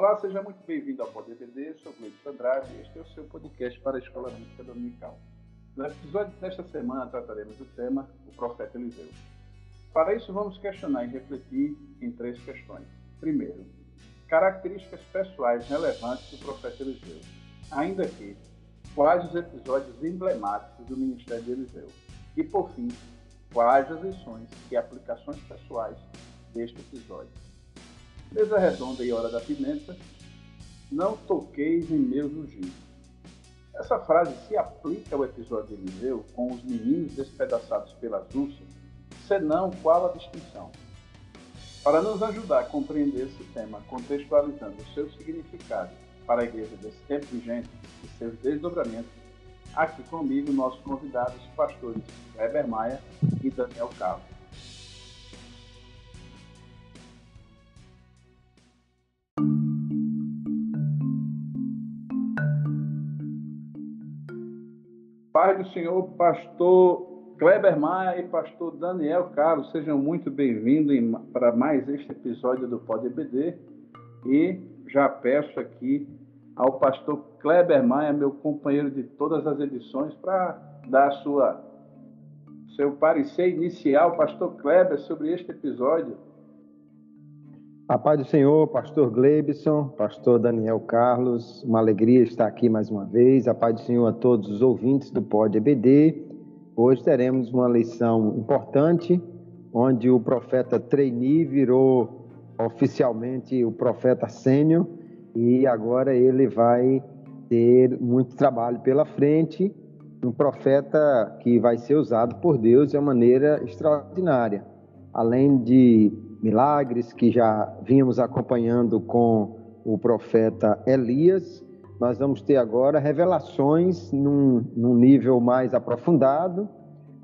Olá, seja muito bem-vindo ao Poder BD, sou Gleito Andrade e este é o seu podcast para a Escola Bíblica Dominical. No episódio desta semana trataremos do tema O Profeta Eliseu. Para isso, vamos questionar e refletir em três questões. Primeiro, características pessoais relevantes do profeta Eliseu, ainda que quais os episódios emblemáticos do ministério de Eliseu. E, por fim, quais as lições e aplicações pessoais deste episódio. Mesa redonda e hora da pimenta, não toqueis em meus ungidos. Essa frase se aplica ao episódio de Eliseu com os meninos despedaçados pelas ursas, senão qual a distinção? Para nos ajudar a compreender esse tema, contextualizando o seu significado para a igreja desse tempo vigente e seus desdobramentos, aqui comigo nossos convidados, pastores Weber Maia e Daniel Carlos. Paz do Senhor, pastor Kleber Maia e pastor Daniel Carlos, sejam muito bem-vindos para mais este episódio do Pode EBD. E já peço aqui ao pastor Kleber Maia, meu companheiro de todas as edições, para dar sua seu parecer inicial, pastor Kleber, sobre este episódio. A paz do Senhor, pastor Glebson, pastor Daniel Carlos, uma alegria estar aqui mais uma vez. A paz do Senhor a todos os ouvintes do Pod EBD. Hoje teremos uma lição importante, onde o profeta Treini virou oficialmente o profeta sênior e agora ele vai ter muito trabalho pela frente. Um profeta que vai ser usado por Deus de uma maneira extraordinária. Além de milagres que já vínhamos acompanhando com o profeta Elias, nós vamos ter agora revelações num, num nível mais aprofundado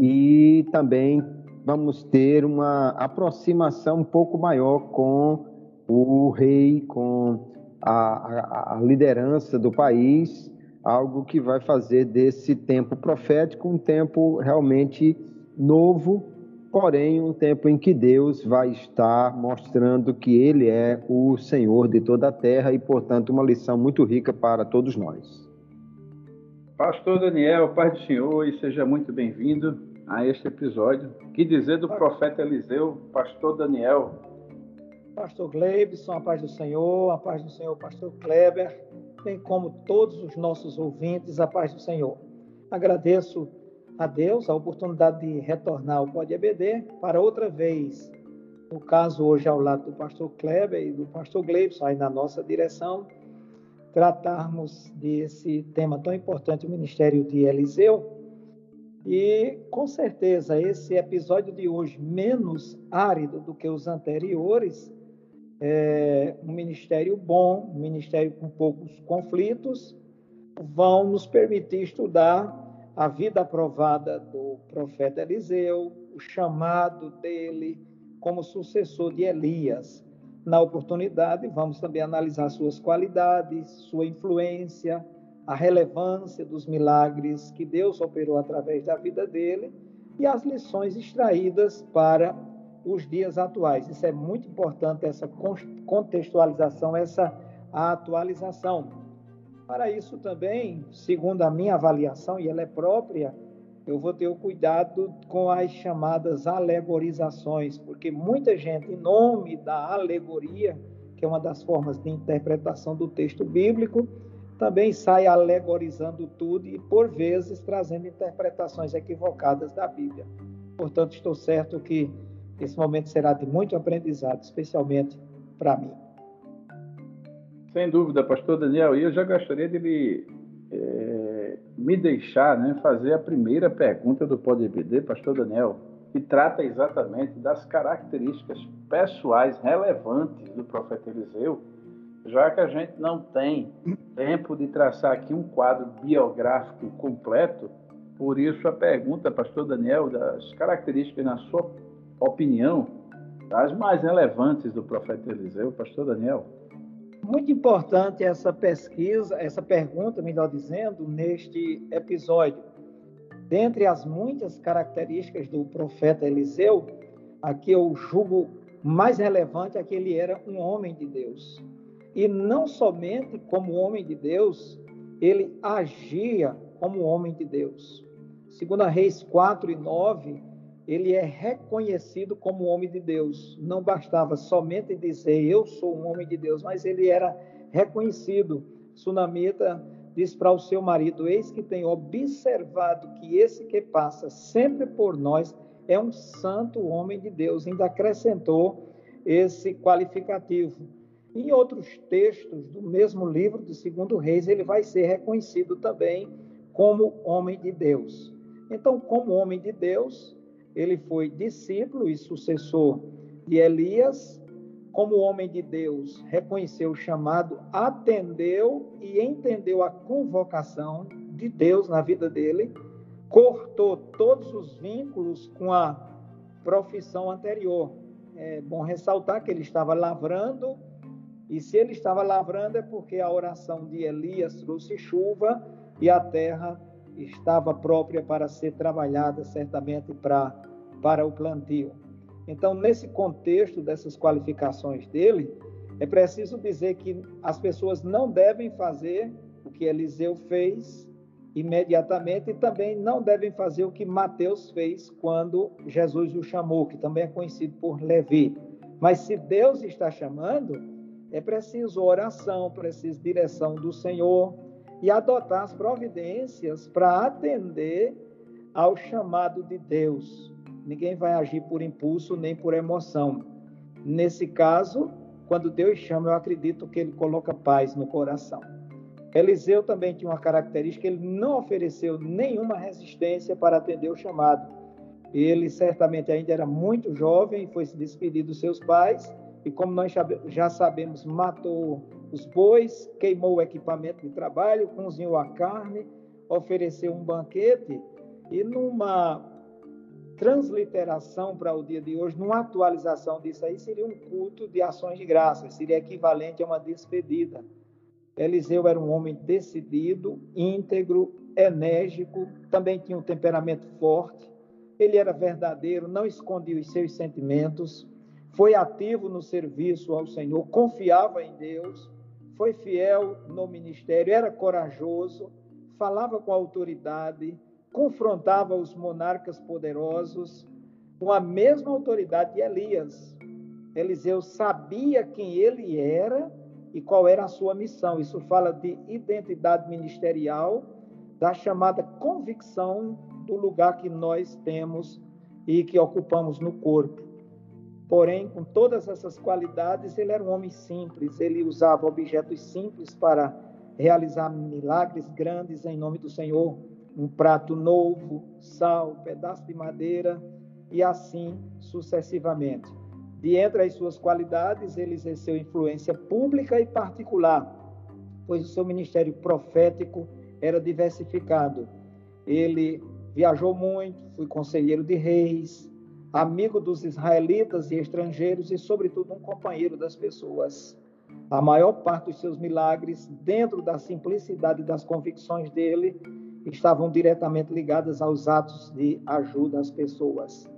e também vamos ter uma aproximação um pouco maior com o rei, com a, a, a liderança do país, algo que vai fazer desse tempo profético um tempo realmente novo porém um tempo em que Deus vai estar mostrando que Ele é o Senhor de toda a terra e, portanto, uma lição muito rica para todos nós. Pastor Daniel, Pai do Senhor, e seja muito bem-vindo a este episódio. Que dizer do profeta Eliseu, Pastor Daniel? Pastor Gleibson, a paz do Senhor, a paz do Senhor, Pastor Kleber, bem como todos os nossos ouvintes, a paz do Senhor. Agradeço a Deus a oportunidade de retornar ao Pode EBD para outra vez, no caso hoje ao lado do pastor Kleber e do pastor Gleibson, aí na nossa direção, tratarmos desse tema tão importante, o ministério de Eliseu. E com certeza esse episódio de hoje, menos árido do que os anteriores, é um ministério bom, um ministério com poucos conflitos, vão nos permitir estudar a vida aprovada do profeta Eliseu, o chamado dele como sucessor de Elias. Na oportunidade, vamos também analisar suas qualidades, sua influência, a relevância dos milagres que Deus operou através da vida dele e as lições extraídas para os dias atuais. Isso é muito importante, essa contextualização, essa atualização. Para isso também, segundo a minha avaliação, e ela é própria, eu vou ter o cuidado com as chamadas alegorizações, porque muita gente, em nome da alegoria, que é uma das formas de interpretação do texto bíblico, também sai alegorizando tudo e, por vezes, trazendo interpretações equivocadas da Bíblia. Portanto, estou certo que esse momento será de muito aprendizado, especialmente para mim. Sem dúvida, pastor Daniel, e eu já gostaria de me, é, me deixar né, fazer a primeira pergunta do PodBD, pastor Daniel, que trata exatamente das características pessoais relevantes do profeta Eliseu, já que a gente não tem tempo de traçar aqui um quadro biográfico completo, por isso a pergunta, pastor Daniel, das características, na sua opinião, das mais relevantes do profeta Eliseu, pastor Daniel. Muito importante essa pesquisa, essa pergunta, melhor dizendo, neste episódio. Dentre as muitas características do profeta Eliseu, aqui eu julgo mais relevante é que ele era um homem de Deus. e não somente como homem de Deus, ele agia como homem de Deus. Segundo a Reis 4 e 9, ele é reconhecido como homem de Deus. Não bastava somente dizer eu sou um homem de Deus, mas ele era reconhecido. Sunamita diz para o seu marido: Eis que tenho observado que esse que passa sempre por nós é um santo homem de Deus. Ainda acrescentou esse qualificativo. Em outros textos do mesmo livro de Segundo Reis, ele vai ser reconhecido também como homem de Deus. Então, como homem de Deus, ele foi discípulo e sucessor de Elias. Como homem de Deus, reconheceu o chamado, atendeu e entendeu a convocação de Deus na vida dele, cortou todos os vínculos com a profissão anterior. É bom ressaltar que ele estava lavrando, e se ele estava lavrando é porque a oração de Elias trouxe chuva e a terra estava própria para ser trabalhada certamente para, para o plantio. Então, nesse contexto dessas qualificações dele, é preciso dizer que as pessoas não devem fazer o que Eliseu fez imediatamente e também não devem fazer o que Mateus fez quando Jesus o chamou, que também é conhecido por Levi. Mas se Deus está chamando, é preciso oração, preciso direção do Senhor, e adotar as providências para atender ao chamado de Deus. Ninguém vai agir por impulso nem por emoção. Nesse caso, quando Deus chama, eu acredito que ele coloca paz no coração. Eliseu também tinha uma característica, ele não ofereceu nenhuma resistência para atender o chamado. Ele certamente ainda era muito jovem, foi se despedir dos seus pais, e como nós já sabemos, matou os bois, queimou o equipamento de trabalho, cozinhou a carne, ofereceu um banquete e numa transliteração para o dia de hoje, numa atualização disso aí, seria um culto de ações de graças, seria equivalente a uma despedida. Eliseu era um homem decidido, íntegro, enérgico, também tinha um temperamento forte, ele era verdadeiro, não escondia os seus sentimentos, foi ativo no serviço ao Senhor, confiava em Deus, foi fiel no ministério, era corajoso, falava com autoridade, confrontava os monarcas poderosos com a mesma autoridade de Elias. Eliseu sabia quem ele era e qual era a sua missão. Isso fala de identidade ministerial, da chamada convicção do lugar que nós temos e que ocupamos no corpo. Porém, com todas essas qualidades, ele era um homem simples, ele usava objetos simples para realizar milagres grandes em nome do Senhor. Um prato novo, sal, pedaço de madeira e assim sucessivamente. De entre as suas qualidades, ele exerceu influência pública e particular, pois o seu ministério profético era diversificado. Ele viajou muito, foi conselheiro de reis, amigo dos israelitas e estrangeiros e, sobretudo, um companheiro das pessoas. A maior parte dos seus milagres, dentro da simplicidade das convicções dele, estavam diretamente ligadas aos atos de ajuda às pessoas.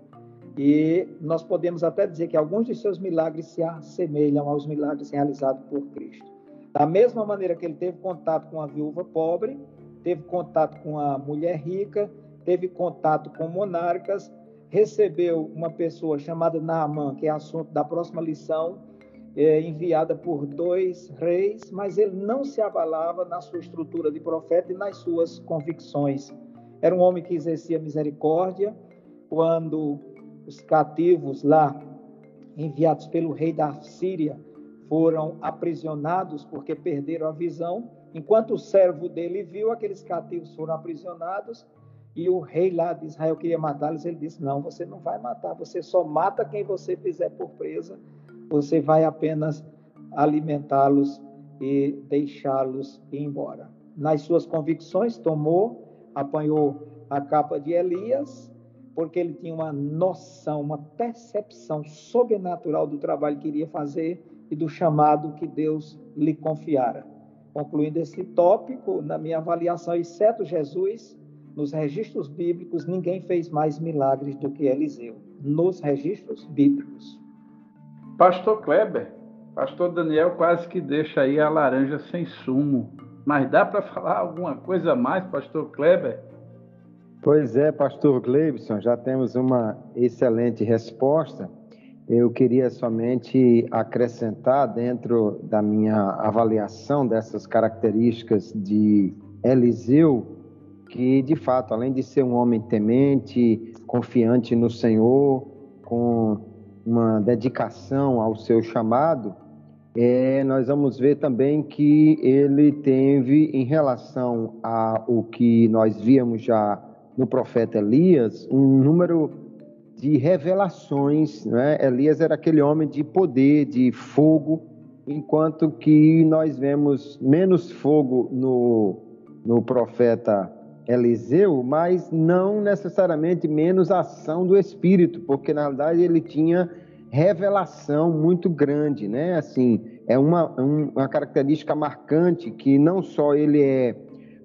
E nós podemos até dizer que alguns de seus milagres se assemelham aos milagres realizados por Cristo. Da mesma maneira que ele teve contato com a viúva pobre, teve contato com a mulher rica, teve contato com monarcas, recebeu uma pessoa chamada Naaman, que é assunto da próxima lição, é, enviada por dois reis, mas ele não se abalava na sua estrutura de profeta e nas suas convicções. Era um homem que exercia misericórdia quando os cativos lá, enviados pelo rei da Síria, foram aprisionados porque perderam a visão. Enquanto o servo dele viu, aqueles cativos foram aprisionados e o rei lá de Israel queria matá-los, ele disse: Não, você não vai matar, você só mata quem você fizer por presa, você vai apenas alimentá-los e deixá-los ir embora. Nas suas convicções, tomou, apanhou a capa de Elias, porque ele tinha uma noção, uma percepção sobrenatural do trabalho que iria fazer e do chamado que Deus lhe confiara. Concluindo esse tópico, na minha avaliação, exceto Jesus, nos registros bíblicos, ninguém fez mais milagres do que Eliseu. Nos registros bíblicos. Pastor Kleber, Pastor Daniel quase que deixa aí a laranja sem sumo. Mas dá para falar alguma coisa mais, Pastor Kleber? Pois é, Pastor Gleibson, já temos uma excelente resposta. Eu queria somente acrescentar, dentro da minha avaliação dessas características de Eliseu, que de fato, além de ser um homem temente, confiante no Senhor, com uma dedicação ao seu chamado, é, nós vamos ver também que ele teve, em relação ao que nós víamos já no profeta Elias, um número de revelações. Né? Elias era aquele homem de poder, de fogo, enquanto que nós vemos menos fogo no, no profeta Eliseu, mas não necessariamente menos ação do Espírito, porque na realidade ele tinha revelação muito grande, né? Assim, é uma, uma característica marcante que não só ele é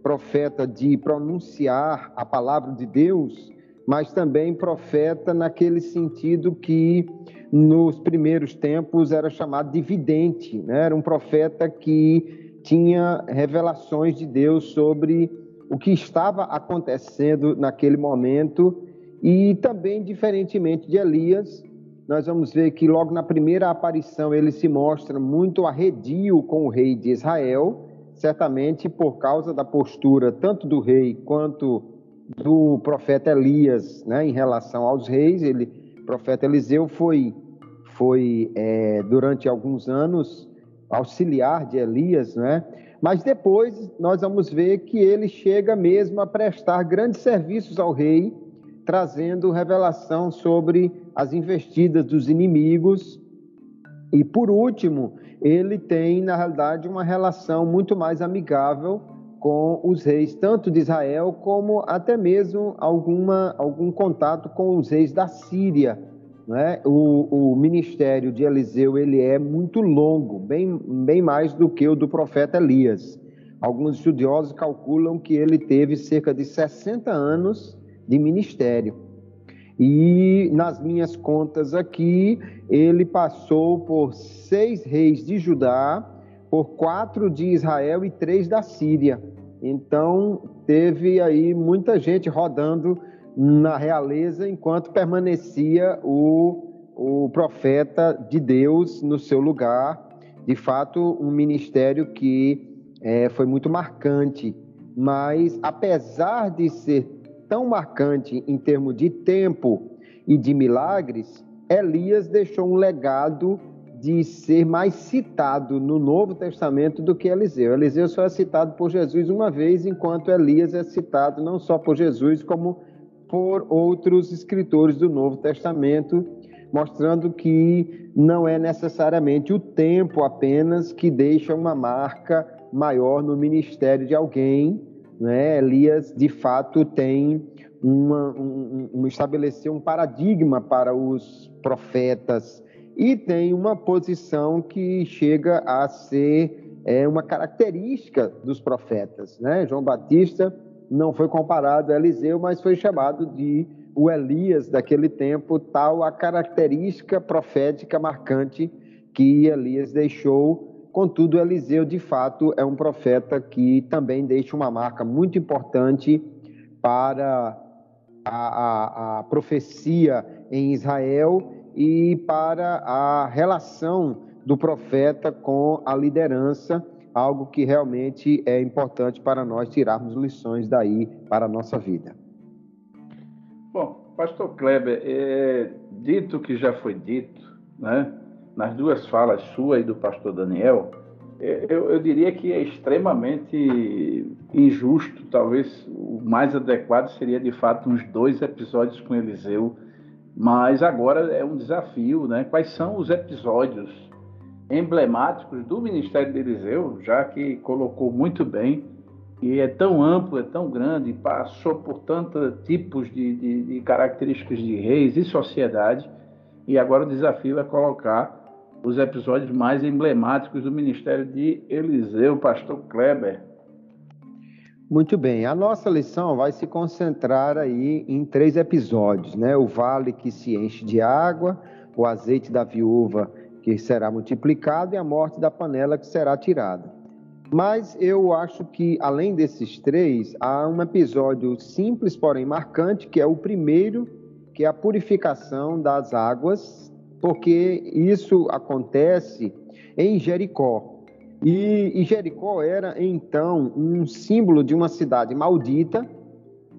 profeta de pronunciar a palavra de Deus, mas também profeta naquele sentido que nos primeiros tempos era chamado de vidente, né? Era um profeta que tinha revelações de Deus sobre o que estava acontecendo naquele momento e também diferentemente de Elias, nós vamos ver que logo na primeira aparição ele se mostra muito arredio com o rei de Israel, certamente por causa da postura tanto do rei quanto do profeta Elias, né, em relação aos reis. Ele, profeta Eliseu foi, foi é, durante alguns anos auxiliar de Elias, né? Mas depois nós vamos ver que ele chega mesmo a prestar grandes serviços ao rei trazendo revelação sobre as investidas dos inimigos. E por último, ele tem, na realidade, uma relação muito mais amigável com os reis, tanto de Israel como até mesmo alguma, algum contato com os reis da Síria. Né? O, o ministério de Eliseu ele é muito longo, bem, bem mais do que o do profeta Elias. Alguns estudiosos calculam que ele teve cerca de 60 anos de ministério. E nas minhas contas aqui, ele passou por seis reis de Judá, por quatro de Israel e três da Síria. Então, teve aí muita gente rodando na realeza enquanto permanecia o, o profeta de Deus no seu lugar. De fato, um ministério que é, foi muito marcante. Mas, apesar de ser tão marcante em termos de tempo e de milagres, Elias deixou um legado de ser mais citado no Novo Testamento do que Eliseu. Eliseu só é citado por Jesus uma vez, enquanto Elias é citado não só por Jesus, como por outros escritores do Novo Testamento, mostrando que não é necessariamente o tempo apenas que deixa uma marca maior no ministério de alguém, né? Elias, de fato, tem uma, um, um, um paradigma para os profetas e tem uma posição que chega a ser é, uma característica dos profetas. Né? João Batista não foi comparado a Eliseu, mas foi chamado de o Elias daquele tempo, tal a característica profética marcante que Elias deixou. Contudo, Eliseu, de fato, é um profeta que também deixa uma marca muito importante para a, a, a profecia em Israel e para a relação do profeta com a liderança, algo que realmente é importante para nós tirarmos lições daí para a nossa vida. Bom, Pastor Kleber, é, dito que já foi dito, né? nas duas falas sua e do pastor Daniel, é, eu, eu, diria que é extremamente injusto. Talvez o mais adequado seria, de fato, uns dois episódios com Eliseu. Mas agora é um desafio, né? Quais são os episódios emblemáticos do ministério de Eliseu, já que colocou muito bem, e é tão amplo, é tão grande, passou por tantos tipos de, de, de características de reis e sociedade, e agora o desafio é colocar os episódios mais emblemáticos do ministério de Eliseu, pastor Kleber. Muito bem, a nossa lição vai se concentrar aí em três episódios, né? O vale que se enche de água, o azeite da viúva que será multiplicado, e a morte da panela que será tirada. Mas eu acho que, além desses três, há um episódio simples, porém marcante, que é o primeiro, que é a purificação das águas, porque isso acontece em Jericó. E, Jericó era, então, um símbolo de uma cidade maldita,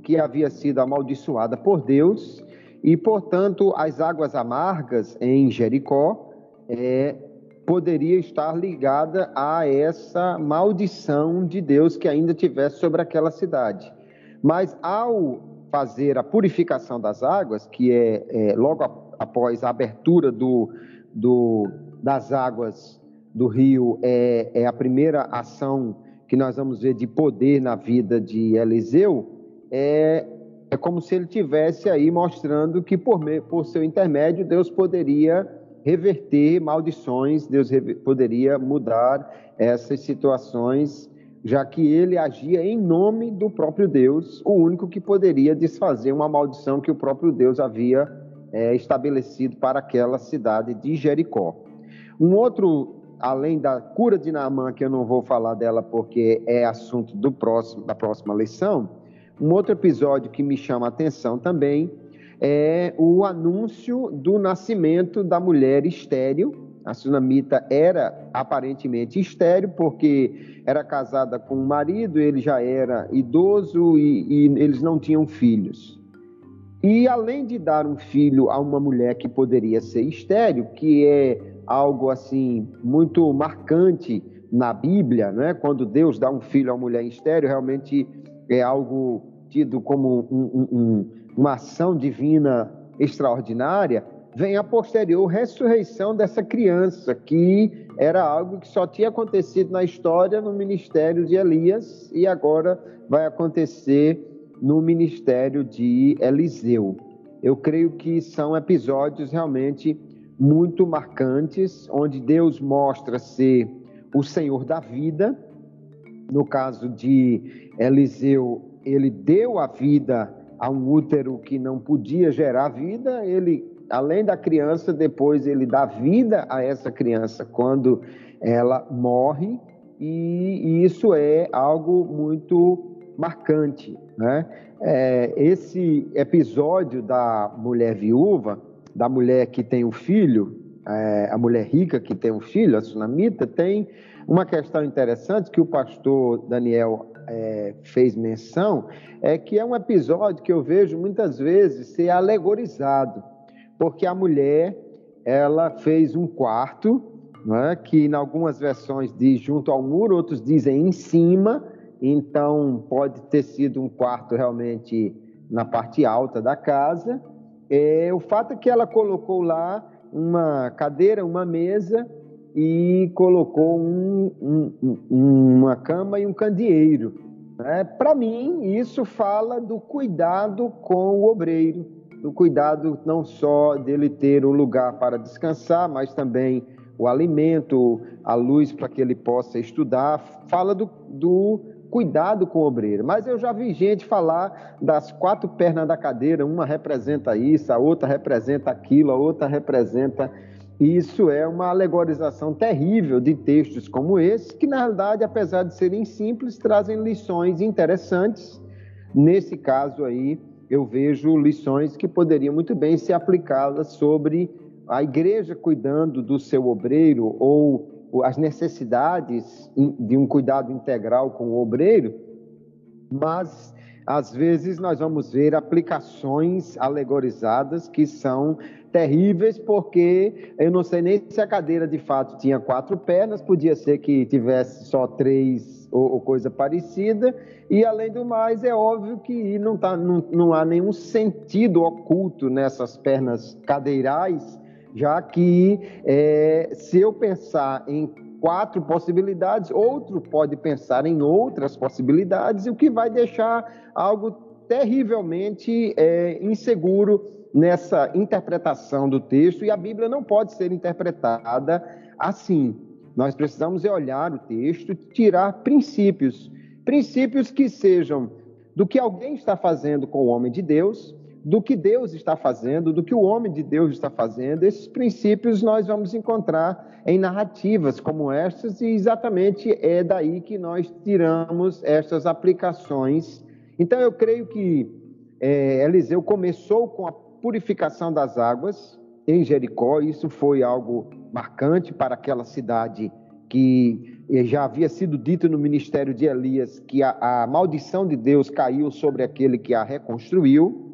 que havia sido amaldiçoada por Deus, e, portanto, as águas amargas em Jericó é, poderia estar ligada a essa maldição de Deus que ainda tivesse sobre aquela cidade. Mas ao fazer a purificação das águas, que é, é logo após a abertura do, do, das águas do rio, é, é a primeira ação que nós vamos ver de poder na vida de Eliseu, é, é como se ele tivesse aí mostrando que por, por seu intermédio Deus poderia reverter maldições, Deus poderia mudar essas situações, já que ele agia em nome do próprio Deus, o único que poderia desfazer uma maldição que o próprio Deus havia é, estabelecido para aquela cidade de Jericó. Um outro, além da cura de Naamã, que eu não vou falar dela porque é assunto do próximo, da próxima lição, um outro episódio que me chama a atenção também é o anúncio do nascimento da mulher estéril. A Sunamita era aparentemente estéril, porque era casada com um marido, ele já era idoso e, e eles não tinham filhos. E além de dar um filho a uma mulher que poderia ser estéril, que é algo assim muito marcante na Bíblia, né? quando Deus dá um filho a uma mulher estéril, realmente é algo tido como um, um, um uma ação divina extraordinária, vem a posterior ressurreição dessa criança, que era algo que só tinha acontecido na história no ministério de Elias e agora vai acontecer no ministério de Eliseu. Eu creio que são episódios realmente muito marcantes, onde Deus mostra ser o Senhor da vida. No caso de Eliseu, ele deu a vida a um útero que não podia gerar vida, ele, além da criança, depois ele dá vida a essa criança quando ela morre, e, e isso é algo muito marcante. Né? É, esse episódio da mulher viúva, da mulher que tem um filho, é, a mulher rica que tem um filho, a sunamita, tem uma questão interessante que o pastor Daniel é, fez menção, é que é um episódio que eu vejo muitas vezes ser alegorizado, porque a mulher ela fez um quarto, é? que em algumas versões diz junto ao muro, outros dizem em cima, então pode ter sido um quarto realmente na parte alta da casa. É, o fato é que ela colocou lá uma cadeira, uma mesa e colocou um, um, uma cama e um candeeiro. Né? Para mim, isso fala do cuidado com o obreiro, do cuidado não só dele ter o lugar para descansar, mas também o alimento, a luz para que ele possa estudar. Fala do, do cuidado com o obreiro. Mas eu já vi gente falar das quatro pernas da cadeira, uma representa isso, a outra representa aquilo, a outra representa isso é uma alegorização terrível de textos como esse, que na realidade, apesar de serem simples, trazem lições interessantes. Nesse caso aí, eu vejo lições que poderiam muito bem ser aplicadas sobre a igreja cuidando do seu obreiro ou as necessidades de um cuidado integral com o obreiro, mas às vezes nós vamos ver aplicações alegorizadas que são terríveis, porque eu não sei nem se a cadeira de fato tinha quatro pernas, podia ser que tivesse só três ou, ou coisa parecida, e além do mais, é óbvio que não, tá, não, não há nenhum sentido oculto nessas pernas cadeirais, já que é, se eu pensar em quatro possibilidades, outro pode pensar em outras possibilidades, o que vai deixar algo terrivelmente é, inseguro nessa interpretação do texto e a Bíblia não pode ser interpretada assim. Nós precisamos olhar o texto, tirar princípios, princípios que sejam do que alguém está fazendo com o homem de Deus, do que Deus está fazendo, do que o homem de Deus está fazendo. Esses princípios nós vamos encontrar em narrativas como estas, e exatamente é daí que nós tiramos estas aplicações. Então, eu creio que é, Eliseu começou com a purificação das águas em Jericó, isso foi algo marcante para aquela cidade que já havia sido dito no ministério de Elias que a, a maldição de Deus caiu sobre aquele que a reconstruiu.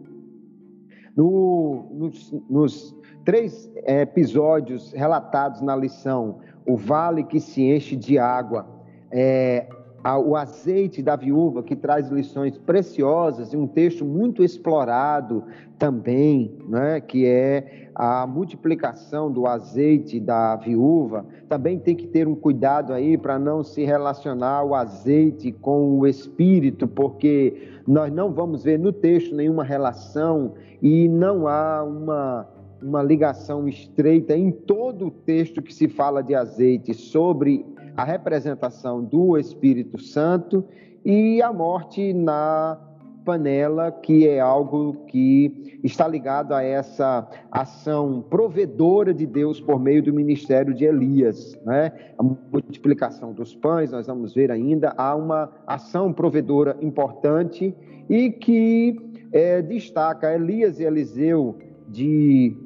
No, nos, nos, três episódios relatados na lição, o vale que se enche de água, é, o azeite da viúva, que traz lições preciosas, e um texto muito explorado também, né, que é a multiplicação do azeite da viúva. Também tem que ter um cuidado aí para não se relacionar o azeite com o espírito, porque nós não vamos ver no texto nenhuma relação e não há uma uma ligação estreita em todo o texto que se fala de azeite sobre a representação do Espírito Santo e a morte na panela, que é algo que está ligado a essa ação provedora de Deus por meio do ministério de Elias. Né? A multiplicação dos pães, nós vamos ver ainda, há uma ação provedora importante e que é, destaca Elias e Eliseu de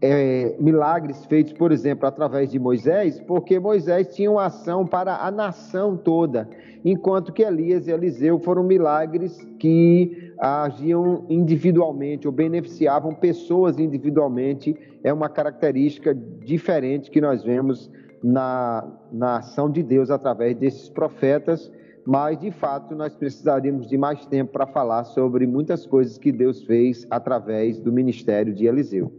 é, milagres feitos, por exemplo, através de Moisés, porque Moisés tinha uma ação para a nação toda, enquanto que Elias e Eliseu foram milagres que agiam individualmente ou beneficiavam pessoas individualmente. É uma característica diferente que nós vemos na, na ação de Deus através desses profetas, mas de fato nós precisaríamos de mais tempo para falar sobre muitas coisas que Deus fez através do ministério de Eliseu.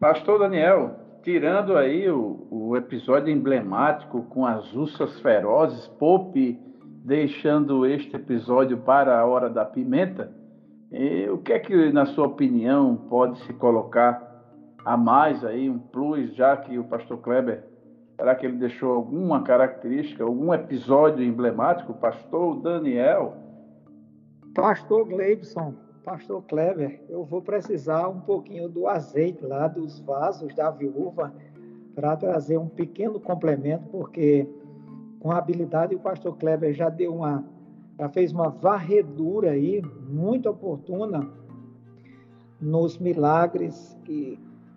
Pastor Daniel, tirando aí o, o episódio emblemático com as ursas ferozes, Pope deixando este episódio para a hora da pimenta, o que é que, na sua opinião, pode se colocar a mais aí, um plus, já que o pastor Kleber, será que ele deixou alguma característica, algum episódio emblemático? Pastor Daniel? Pastor Gleibson, Pastor Kleber, eu vou precisar um pouquinho do azeite lá dos vasos da viúva para trazer um pequeno complemento, porque com habilidade o pastor Kleber já deu uma já fez uma varredura aí muito oportuna nos milagres que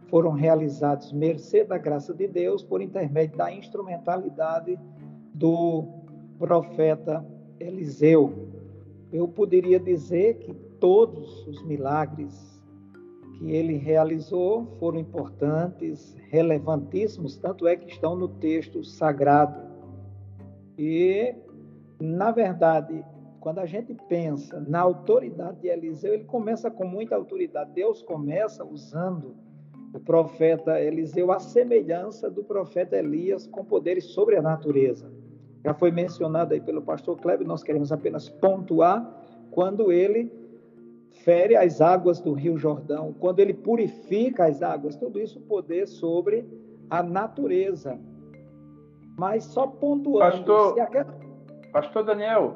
foram realizados mercê da graça de Deus por intermédio da instrumentalidade do profeta Eliseu. Eu poderia dizer que todos os milagres que ele realizou foram importantes, relevantíssimos, tanto é que estão no texto sagrado. E, na verdade, quando a gente pensa na autoridade de Eliseu, ele começa com muita autoridade. Deus começa usando o profeta Eliseu à semelhança do profeta Elias com poderes sobre a natureza. Já foi mencionado aí pelo pastor Kleber, nós queremos apenas pontuar quando ele fere as águas do Rio Jordão, quando ele purifica as águas, tudo isso poder sobre a natureza. Mas só pontuando. Pastor, Pastor Daniel,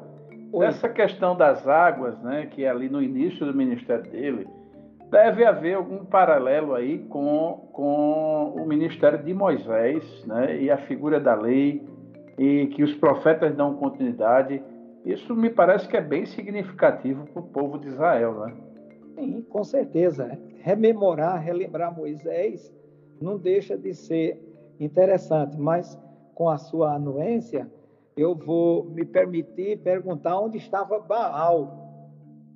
Oi. essa questão das águas, né, que é ali no início do ministério dele, deve haver algum paralelo aí com, com o ministério de Moisés, né, e a figura da lei, e que os profetas dão continuidade isso me parece que é bem significativo para o povo de Israel, né? Sim, com certeza. Rememorar, relembrar Moisés não deixa de ser interessante, mas com a sua anuência, eu vou me permitir perguntar onde estava Baal.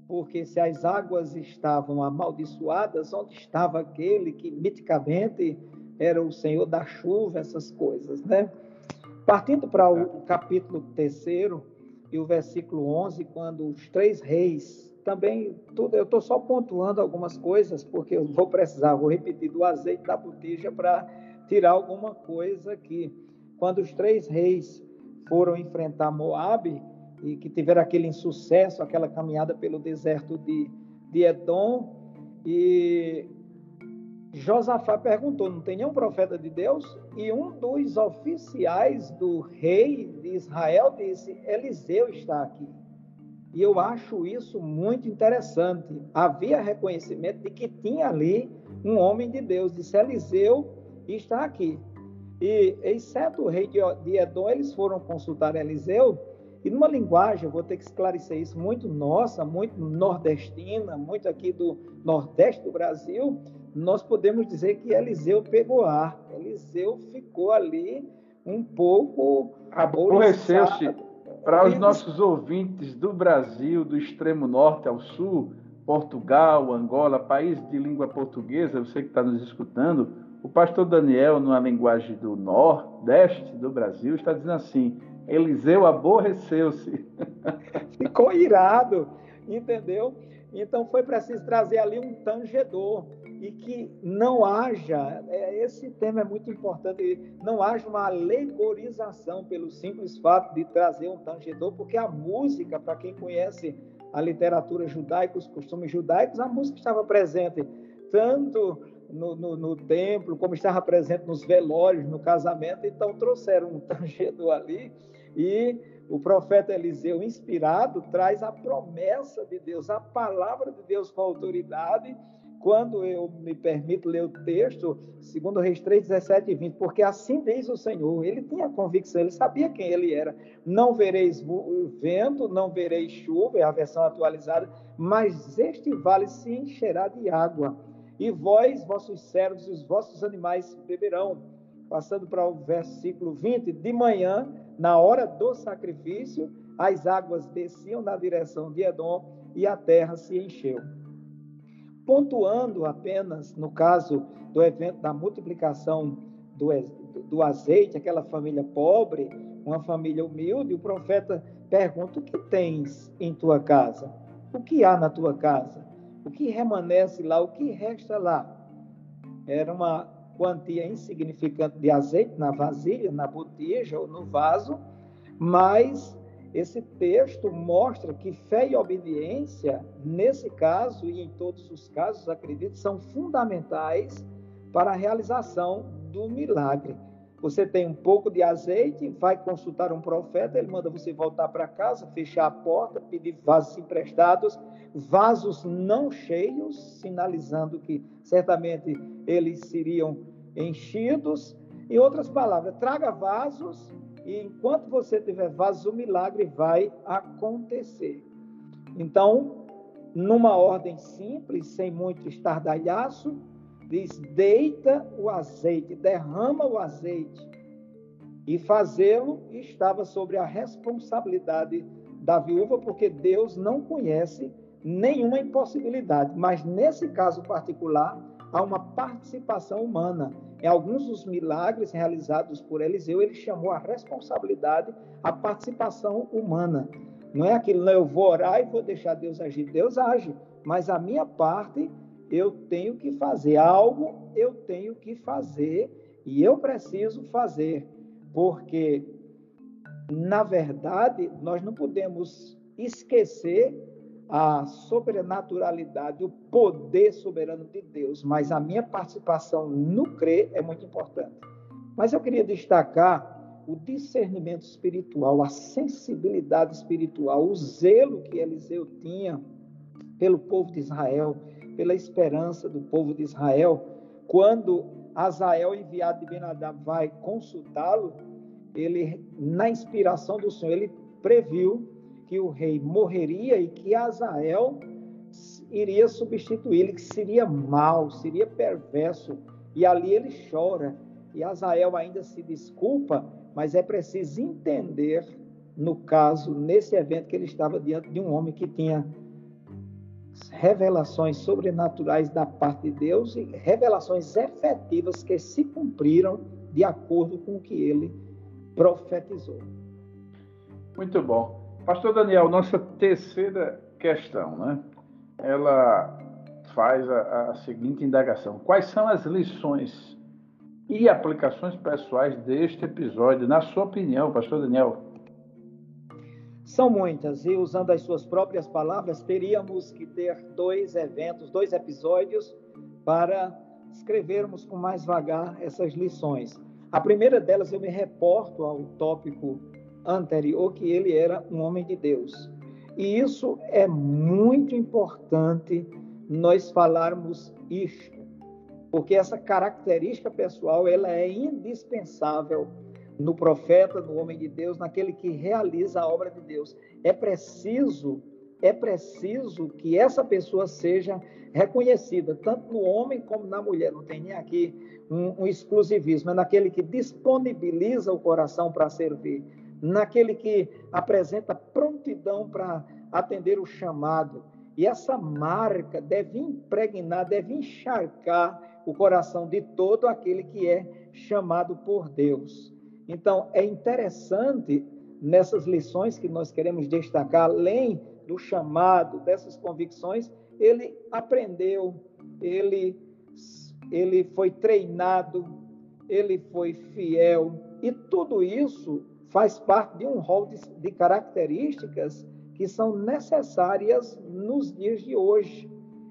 Porque se as águas estavam amaldiçoadas, onde estava aquele que miticamente era o Senhor da chuva, essas coisas, né? Partindo para o capítulo terceiro, e o versículo 11, quando os três reis, também, tudo, eu estou só pontuando algumas coisas, porque eu vou precisar, vou repetir, do azeite da botija para tirar alguma coisa aqui. Quando os três reis foram enfrentar Moabe, e que tiveram aquele insucesso, aquela caminhada pelo deserto de, de Edom, e Josafá perguntou: não tem nenhum profeta de Deus? E um dos oficiais do rei de Israel disse: Eliseu está aqui. E eu acho isso muito interessante. Havia reconhecimento de que tinha ali um homem de Deus, disse Eliseu está aqui. E, exceto o rei de Edom, eles foram consultar Eliseu, e numa linguagem, eu vou ter que esclarecer isso, muito nossa, muito nordestina, muito aqui do nordeste do Brasil, nós podemos dizer que Eliseu pegou ar. Eliseu ficou ali um pouco aborreceu-se para os nossos ouvintes do Brasil, do extremo norte ao sul, Portugal, Angola, país de língua portuguesa, você que está nos escutando, o pastor Daniel, numa linguagem do nordeste do Brasil, está dizendo assim: Eliseu aborreceu-se. Ficou irado, entendeu? Então foi preciso trazer ali um tangedor e que não haja, é, esse tema é muito importante, não haja uma alegorização pelo simples fato de trazer um tangedor, porque a música, para quem conhece a literatura judaica, os costumes judaicos, a música estava presente tanto no, no, no, templo, como estava presente nos velórios, no casamento, então trouxeram um tangedor ali e o profeta Eliseu, inspirado, traz a promessa de Deus, a palavra de Deus com autoridade quando eu me permito ler o texto, segundo Reis 3, 17 e 20, porque assim diz o Senhor, ele tinha convicção, ele sabia quem ele era. Não vereis vento, não vereis chuva, é a versão atualizada, mas este vale se encherá de água, e vós, vossos servos e os vossos animais beberão. Passando para o versículo 20, de manhã, na hora do sacrifício, as águas desciam na direção de Edom e a terra se encheu pontuando apenas no caso do evento da multiplicação do, do azeite, aquela família pobre, uma família humilde, o profeta pergunta: O que tens em tua casa? O que há na tua casa? O que remanesce lá? O que resta lá? Era uma quantia insignificante de azeite na vasilha, na botija ou no vaso, mas esse texto mostra que fé e obediência, nesse caso e em todos os casos, acredito, são fundamentais para a realização do milagre. Você tem um pouco de azeite, vai consultar um profeta, ele manda você voltar para casa, fechar a porta, pedir vasos emprestados, vasos não cheios, sinalizando que certamente eles seriam enchidos. Em outras palavras, traga vasos e enquanto você tiver vaso, o milagre vai acontecer. Então, numa ordem simples, sem muito estardalhaço, diz: deita o azeite, derrama o azeite. E fazê-lo estava sobre a responsabilidade da viúva, porque Deus não conhece nenhuma impossibilidade. Mas nesse caso particular, há uma participação humana. Em alguns dos milagres realizados por Eliseu, ele chamou a responsabilidade, a participação humana. Não é aquilo, eu vou orar e vou deixar Deus agir. Deus age, mas a minha parte eu tenho que fazer. Algo eu tenho que fazer e eu preciso fazer, porque, na verdade, nós não podemos esquecer a sobrenaturalidade, o poder soberano de Deus, mas a minha participação no crer é muito importante. Mas eu queria destacar o discernimento espiritual, a sensibilidade espiritual, o zelo que Eliseu tinha pelo povo de Israel, pela esperança do povo de Israel. Quando Azael, enviado de Benadab, vai consultá-lo, ele, na inspiração do Senhor, ele previu que o rei morreria e que Azael iria substituí-lo, que seria mau, seria perverso. E ali ele chora. E Azael ainda se desculpa, mas é preciso entender, no caso, nesse evento, que ele estava diante de um homem que tinha revelações sobrenaturais da parte de Deus e revelações efetivas que se cumpriram de acordo com o que ele profetizou. Muito bom. Pastor Daniel, nossa terceira questão, né? Ela faz a, a seguinte indagação: Quais são as lições e aplicações pessoais deste episódio, na sua opinião, Pastor Daniel? São muitas, e usando as suas próprias palavras, teríamos que ter dois eventos, dois episódios, para escrevermos com mais vagar essas lições. A primeira delas, eu me reporto ao tópico anterior que ele era um homem de Deus. E isso é muito importante nós falarmos isto, porque essa característica pessoal ela é indispensável no profeta, no homem de Deus, naquele que realiza a obra de Deus. É preciso, é preciso que essa pessoa seja reconhecida, tanto no homem como na mulher. Não tem nem aqui um, um exclusivismo, é naquele que disponibiliza o coração para servir, naquele que apresenta prontidão para atender o chamado. E essa marca deve impregnar, deve encharcar o coração de todo aquele que é chamado por Deus. Então, é interessante nessas lições que nós queremos destacar, além do chamado, dessas convicções, ele aprendeu, ele, ele foi treinado, ele foi fiel, e tudo isso faz parte de um rol de, de características que são necessárias nos dias de hoje.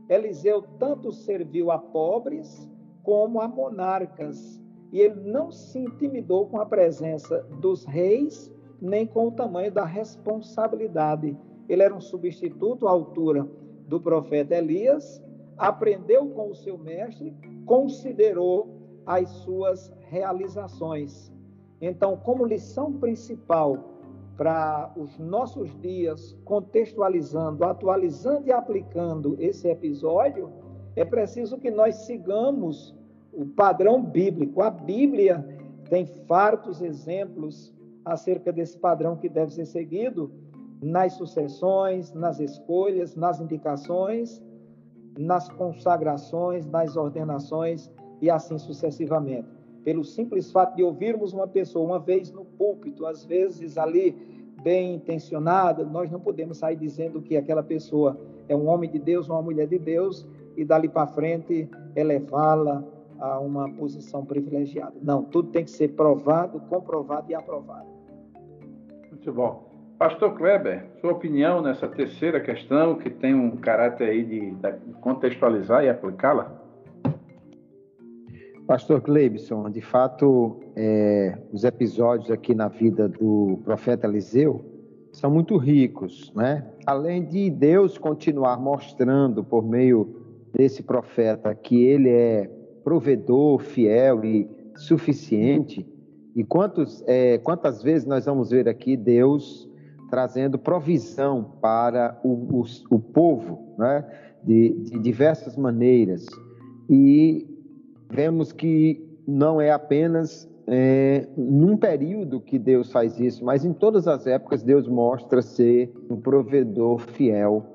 Eliseu tanto serviu a pobres como a monarcas, e ele não se intimidou com a presença dos reis, nem com o tamanho da responsabilidade. Ele era um substituto à altura do profeta Elias, aprendeu com o seu mestre, considerou as suas realizações. Então, como lição principal para os nossos dias, contextualizando, atualizando e aplicando esse episódio, é preciso que nós sigamos o padrão bíblico. A Bíblia tem fartos exemplos acerca desse padrão que deve ser seguido nas sucessões, nas escolhas, nas indicações, nas consagrações, nas ordenações e assim sucessivamente. Pelo simples fato de ouvirmos uma pessoa uma vez no púlpito, às vezes ali bem intencionada, nós não podemos sair dizendo que aquela pessoa é um homem de Deus, uma mulher de Deus e dali para frente elevá-la a uma posição privilegiada. Não, tudo tem que ser provado, comprovado e aprovado. Muito bom. Pastor Kleber, sua opinião nessa terceira questão, que tem um caráter aí de, de contextualizar e aplicá-la? Pastor Cleibson, de fato, é, os episódios aqui na vida do profeta Eliseu são muito ricos, né? Além de Deus continuar mostrando por meio desse profeta que ele é provedor, fiel e suficiente, e quantos, é, quantas vezes nós vamos ver aqui Deus trazendo provisão para o, o, o povo, né? de, de diversas maneiras. E vemos que não é apenas é, num período que Deus faz isso, mas em todas as épocas Deus mostra ser um provedor fiel.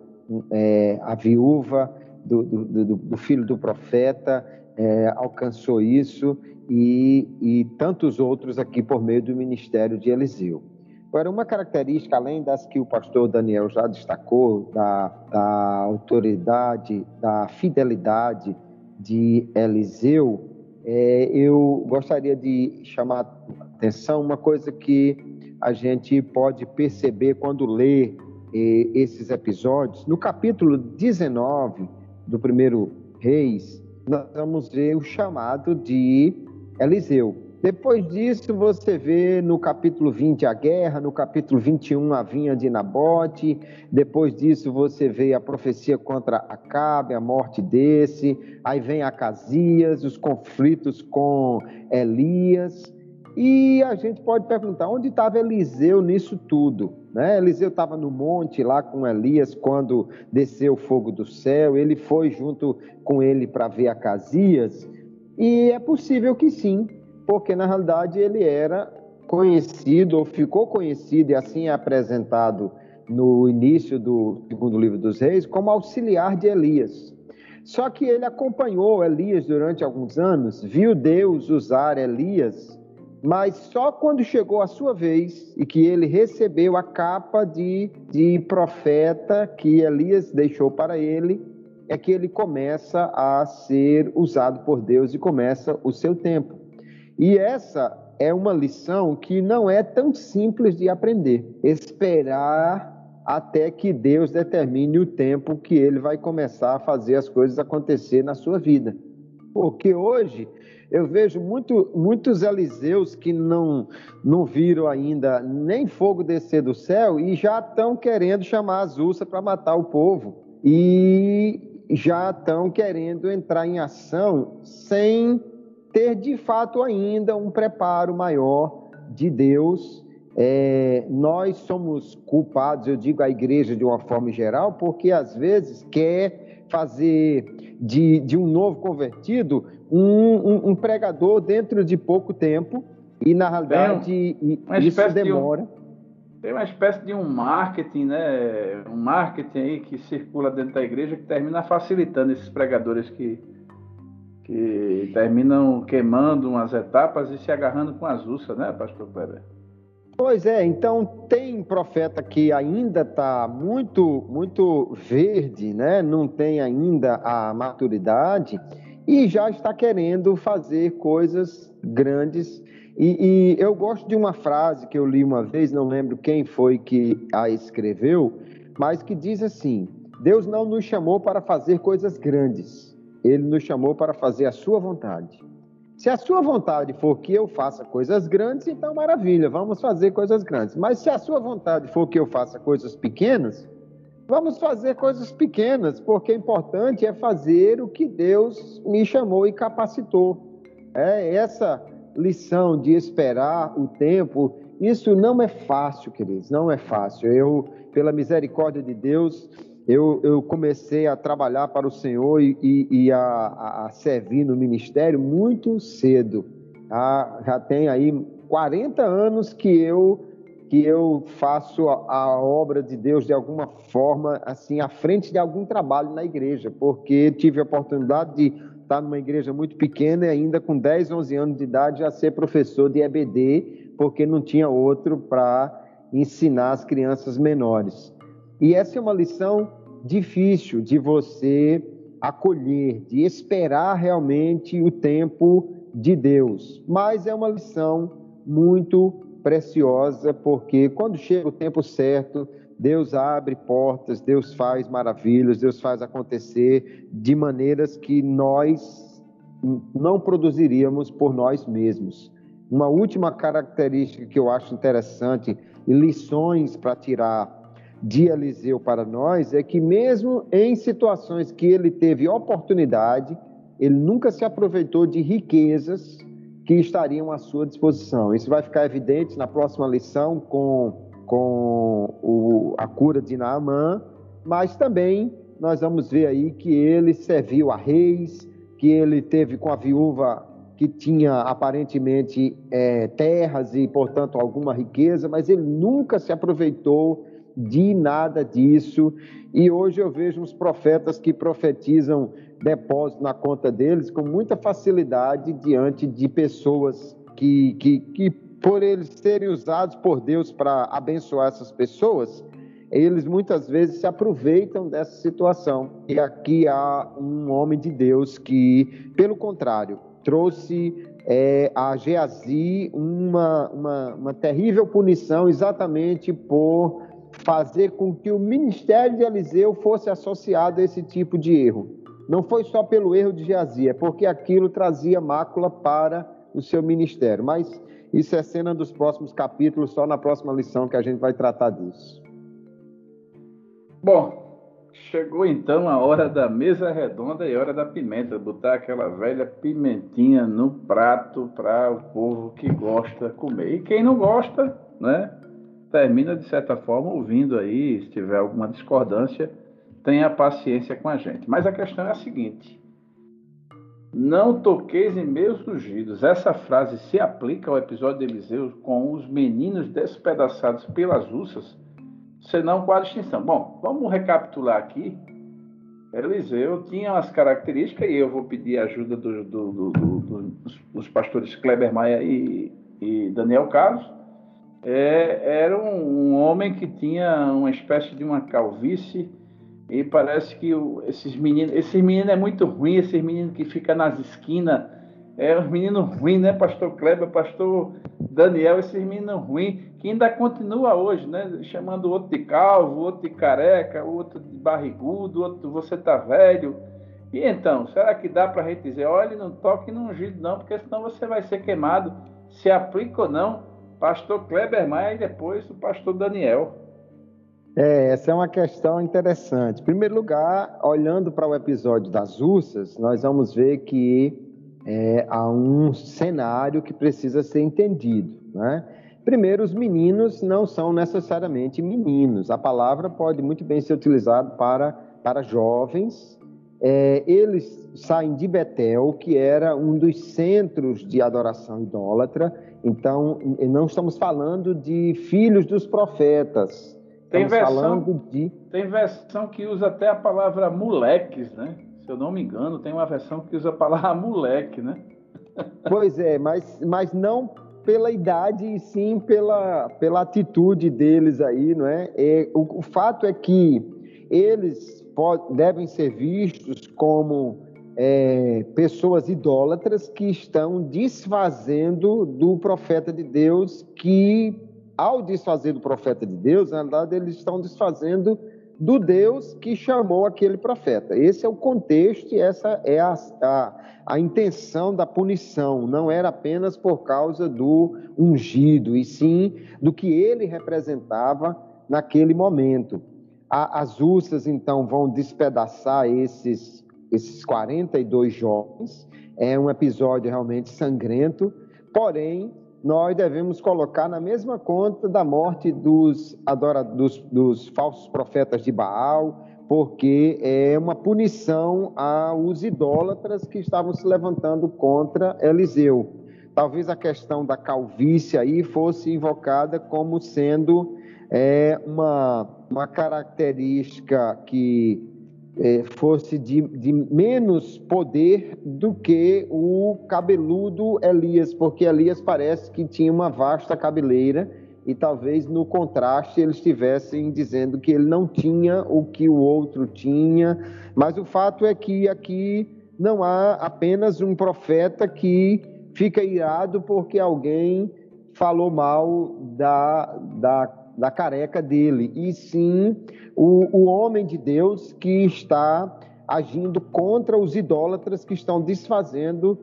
É, a viúva do, do, do, filho do profeta é, alcançou isso e, e tantos outros aqui por meio do ministério de Eliseu. Agora, uma característica, além das que o pastor Daniel já destacou, da, da autoridade, da fidelidade de Eliseu, é, eu gostaria de chamar atenção uma coisa que a gente pode perceber quando lê eh, esses episódios. No capítulo 19 do primeiro Reis, nós vamos ver o chamado de Eliseu. Depois disso, você vê no capítulo 20 a guerra, no capítulo 21 a vinha de Nabote, depois disso você vê a profecia contra Acabe, a morte desse, aí vem Acasias, os conflitos com Elias, e a gente pode perguntar, onde estava Eliseu nisso tudo? Né? Eliseu estava no monte lá com Elias quando desceu o fogo do céu, ele foi junto com ele para ver Acasias, e é possível que sim, porque na realidade ele era conhecido ou ficou conhecido e assim é apresentado no início do segundo livro dos reis como auxiliar de Elias. Só que ele acompanhou Elias durante alguns anos, viu Deus usar Elias, mas só quando chegou a sua vez e que ele recebeu a capa de, de profeta que Elias deixou para ele, é que ele começa a ser usado por Deus e começa o seu tempo. E essa é uma lição que não é tão simples de aprender. Esperar até que Deus determine o tempo que ele vai começar a fazer as coisas acontecer na sua vida. Porque hoje eu vejo muito, muitos Eliseus que não, não viram ainda nem fogo descer do céu e já estão querendo chamar as ursas para matar o povo. E já estão querendo entrar em ação sem ter de fato ainda um preparo maior de Deus. É, nós somos culpados, eu digo a igreja de uma forma geral, porque às vezes quer fazer de, de um novo convertido um, um, um pregador dentro de pouco tempo, e na realidade isso demora. Tem uma espécie de um marketing, né? Um marketing aí que circula dentro da igreja que termina facilitando esses pregadores que, que terminam queimando umas etapas e se agarrando com as ursas, né, pastor Kleber? Pois é, então tem profeta que ainda está muito, muito verde, né? não tem ainda a maturidade e já está querendo fazer coisas grandes e, e, eu gosto de uma frase que eu li uma vez, não lembro quem foi que a escreveu, mas que diz assim: Deus não nos chamou para fazer coisas grandes, Ele nos chamou para fazer a Sua vontade. Se a Sua vontade for que eu faça coisas grandes, então maravilha, vamos fazer coisas grandes. Mas se a Sua vontade for que eu faça coisas pequenas, vamos fazer coisas pequenas, porque o importante é fazer o que Deus me chamou e capacitou. É essa lição de esperar o tempo, isso não é fácil, queridos, não é fácil. Eu, pela misericórdia de Deus, eu, eu comecei a trabalhar para o Senhor e, e, e a, a, servir no ministério muito cedo. Ah, já tem aí 40 anos que eu que eu faço a, a, obra de Deus de alguma forma, assim, à frente de algum trabalho na igreja, porque tive a oportunidade de estar numa igreja muito pequena e ainda com 10, 11 anos de idade já ser professor de EBD, porque não tinha outro para ensinar as crianças menores. E essa é uma lição difícil de você acolher, de esperar realmente o tempo de Deus, mas é uma lição muito preciosa, porque quando chega o tempo certo, Deus abre portas, Deus faz maravilhas, Deus faz acontecer de maneiras que nós não produziríamos por nós mesmos. Uma última característica que eu acho interessante e lições para tirar de Eliseu para nós é que, mesmo em situações que ele teve oportunidade, ele nunca se aproveitou de riquezas que estariam à sua disposição. Isso vai ficar evidente na próxima lição com com o, a cura de Naamã, mas também nós vamos ver aí que ele serviu a reis, que ele teve com a viúva que tinha aparentemente é, terras e, portanto, alguma riqueza, mas ele nunca se aproveitou de nada disso. E hoje eu vejo uns profetas que profetizam depósito na conta deles com muita facilidade diante de pessoas que, que, que por eles serem usados por Deus para abençoar essas pessoas, eles muitas vezes se aproveitam dessa situação. E aqui há um homem de Deus que, pelo contrário, trouxe é, a Geazi uma, uma, uma terrível punição exatamente por fazer com que o ministério de Eliseu fosse associado a esse tipo de erro. Não foi só pelo erro de Geazi, é porque aquilo trazia mácula para o seu ministério. Mas isso é cena dos próximos capítulos, só na próxima lição que a gente vai tratar disso. Bom, chegou então a hora da mesa redonda e a hora da pimenta, botar aquela velha pimentinha no prato para o povo que gosta comer. E quem não gosta, né, termina de certa forma ouvindo aí, se tiver alguma discordância, tenha paciência com a gente. Mas a questão é a seguinte: não toqueis em meus ungidos. Essa frase se aplica ao episódio de Eliseu com os meninos despedaçados pelas ursas, senão com a extinção. Bom, vamos recapitular aqui. Eliseu tinha as características, e eu vou pedir a ajuda do, do, do, dos, dos, pastores Kleber Maia e, e Daniel Carlos. É, era um, um homem que tinha uma espécie de uma calvície e parece que o, esses meninos, esses meninos é muito ruim, esses meninos que ficam nas esquinas, é os meninos ruins, né, pastor Kleber, pastor Daniel, esses meninos ruins, que ainda continua hoje, né, chamando outro de calvo, outro de careca, outro de barrigudo, outro você tá velho. E então, será que dá para a gente dizer, olha, não toque no ungido não, porque senão você vai ser queimado. Se aplica ou não? Pastor Kleber Maia e depois o pastor Daniel. É, essa é uma questão interessante. Em primeiro lugar, olhando para o episódio das ursas, nós vamos ver que é, há um cenário que precisa ser entendido. Né? Primeiro, os meninos não são necessariamente meninos. A palavra pode muito bem ser utilizada para, para jovens. É, eles saem de Betel, que era um dos centros de adoração idólatra. Então, não estamos falando de filhos dos profetas. Tem versão, de... tem versão que usa até a palavra moleques, né? Se eu não me engano, tem uma versão que usa a palavra moleque, né? Pois é, mas, mas não pela idade e sim pela, pela atitude deles aí, não é? é o, o fato é que eles devem ser vistos como é, pessoas idólatras que estão desfazendo do profeta de Deus, que ao desfazer do profeta de Deus, na verdade, eles estão desfazendo do Deus que chamou aquele profeta. Esse é o contexto e essa é a, a, a, intenção da punição. Não era apenas por causa do ungido, e sim do que ele representava naquele momento. A, as ursas, então, vão despedaçar esses, esses 42 jovens. É um episódio realmente sangrento, porém nós devemos colocar na mesma conta da morte dos, adora, dos, dos falsos profetas de Baal, porque é uma punição aos idólatras que estavam se levantando contra Eliseu. Talvez a questão da calvície aí fosse invocada como sendo é, uma, uma característica que é, fosse de, de, menos poder do que o cabeludo Elias, porque Elias parece que tinha uma vasta cabeleira e talvez no contraste eles estivessem dizendo que ele não tinha o que o outro tinha, mas o fato é que aqui não há apenas um profeta que fica irado porque alguém falou mal da, da, da careca dele, e sim o, o homem de Deus que está agindo contra os idólatras que estão desfazendo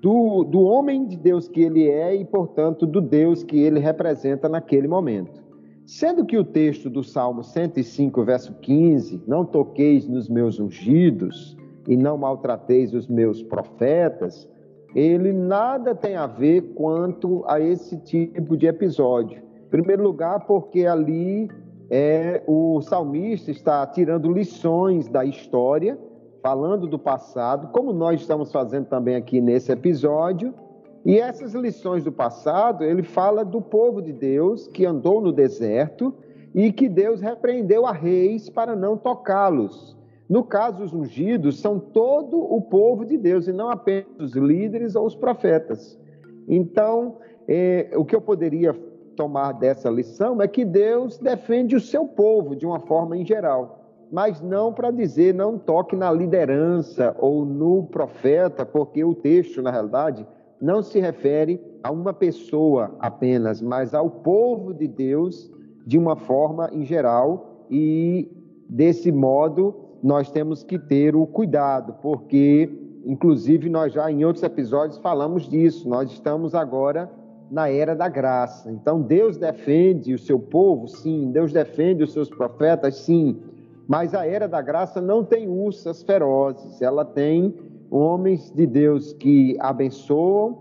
do, do homem de Deus que ele é e, portanto, do Deus que ele representa naquele momento. Sendo que o texto do Salmo 105, verso 15, não toqueis nos meus ungidos e não maltrateis os meus profetas, ele nada tem a ver quanto a esse tipo de episódio. Primeiro lugar, porque ali é, o salmista está tirando lições da história, falando do passado, como nós estamos fazendo também aqui nesse episódio. E essas lições do passado, ele fala do povo de Deus que andou no deserto e que Deus repreendeu a reis para não tocá-los. No caso, os ungidos são todo o povo de Deus e não apenas os líderes ou os profetas. Então, é, o que eu poderia tomar dessa lição é que Deus defende o seu povo de uma forma em geral, mas não para dizer não toque na liderança ou no profeta, porque o texto, na realidade, não se refere a uma pessoa apenas, mas ao povo de Deus de uma forma em geral e desse modo nós temos que ter o cuidado, porque inclusive nós já em outros episódios falamos disso. Nós estamos agora na era da graça. Então, Deus defende o seu povo, sim. Deus defende os seus profetas, sim. Mas a era da graça não tem ursas ferozes. Ela tem homens de Deus que abençoam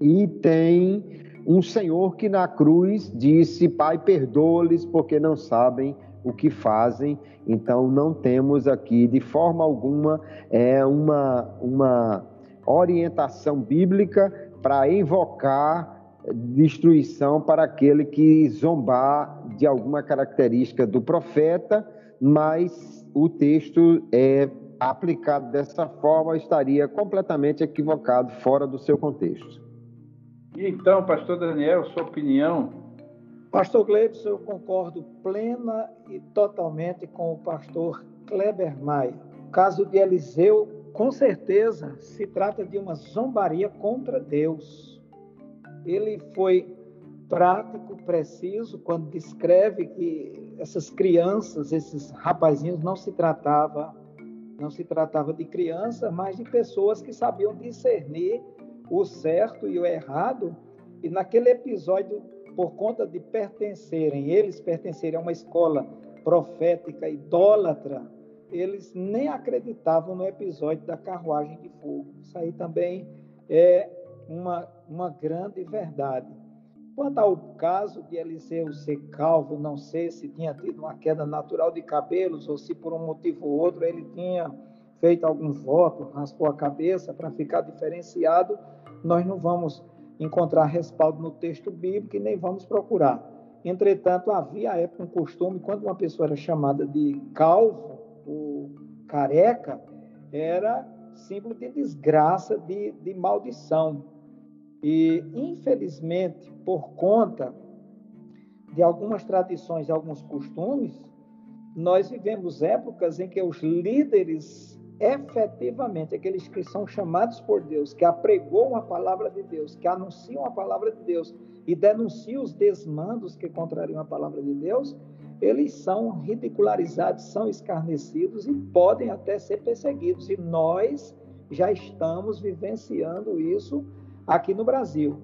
e tem um Senhor que na cruz disse: Pai, perdoa-lhes porque não sabem o que fazem. Então, não temos aqui de forma alguma é uma, uma orientação bíblica para invocar destruição para aquele que zombar de alguma característica do profeta, mas o texto é aplicado dessa forma estaria completamente equivocado, fora do seu contexto. E então, pastor Daniel, sua opinião? Pastor Gleibson, eu concordo plena e totalmente com o pastor Kleber Maia. O caso de Eliseu, com certeza, se trata de uma zombaria contra Deus ele foi prático, preciso, quando descreve que essas crianças, esses rapazinhos, não se tratava Não se tratava de criança, mas de pessoas que sabiam discernir o certo e o errado. E naquele episódio, por conta de pertencerem, eles pertencerem a uma escola profética idólatra, eles nem acreditavam no episódio da carruagem de fogo. Isso aí também é uma, uma grande verdade. Quanto ao caso de Eliseu ser calvo, não sei se tinha tido uma queda natural de cabelos ou se por um motivo ou outro ele tinha feito algum voto, raspou a cabeça para ficar diferenciado, nós não vamos encontrar respaldo no texto bíblico e nem vamos procurar. Entretanto, havia à época um costume, quando uma pessoa era chamada de calvo ou careca, era símbolo de desgraça, de, de maldição. E, infelizmente, por conta de algumas tradições e alguns costumes, nós vivemos épocas em que os líderes, efetivamente, aqueles que são chamados por Deus, que apregoam a palavra de Deus, que anunciam a palavra de Deus e denunciam os desmandos que contrariam a palavra de Deus, eles são ridicularizados, são escarnecidos e podem até ser perseguidos. E nós já estamos vivenciando isso aqui no Brasil.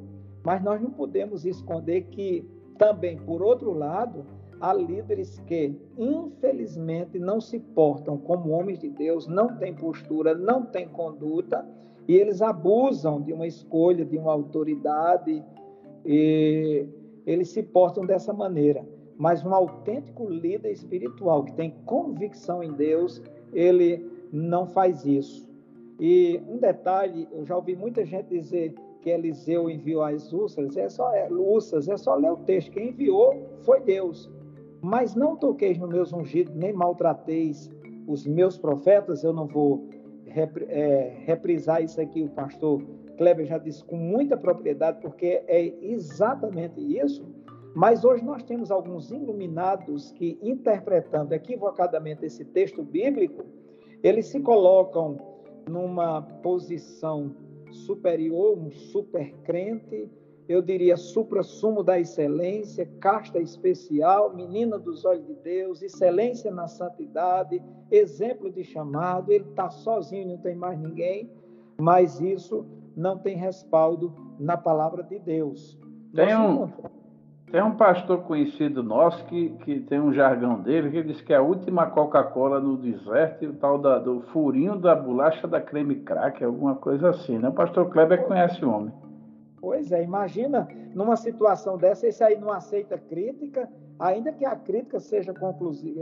Mas nós não podemos esconder que também, por outro lado, há líderes que, infelizmente, não se portam como homens de Deus, não têm postura, não têm conduta, e eles abusam de uma escolha, de uma autoridade, e eles se portam dessa maneira. Mas um autêntico líder espiritual que tem convicção em Deus, ele não faz isso. E um detalhe, eu já ouvi muita gente dizer que Eliseu enviou as úlceras, é só é, é só ler o texto. Quem enviou foi Deus. Mas não toqueis nos meus ungidos, nem maltrateis os meus profetas. Eu não vou é, reprisar isso aqui, o pastor Kleber já disse com muita propriedade, porque é exatamente isso. Mas hoje nós temos alguns iluminados que, interpretando equivocadamente esse texto bíblico, eles se colocam numa posição superior, um super crente, eu diria supra-sumo da excelência, casta especial, menina dos olhos de Deus, excelência na santidade, exemplo de chamado, ele está sozinho, não tem mais ninguém, mas isso não tem respaldo na palavra de Deus. Tem um, tem um pastor conhecido nosso que, que tem um jargão dele que diz que é a última Coca-Cola no deserto, o tal da, do furinho da bolacha da creme crack, alguma coisa assim, né? O pastor Kleber conhece o homem. Pois é, imagina numa situação dessa, esse aí não aceita crítica, ainda que a crítica seja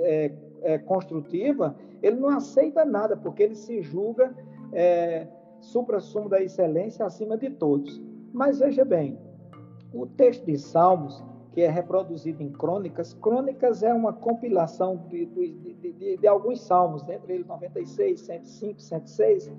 é, é, construtiva, ele não aceita nada, porque ele se julga é, supra-sumo da excelência acima de todos. Mas veja bem, o texto de Salmos que é reproduzido em crônicas. Crônicas é uma compilação de, de, de, de alguns salmos, entre eles 96, 105, 106,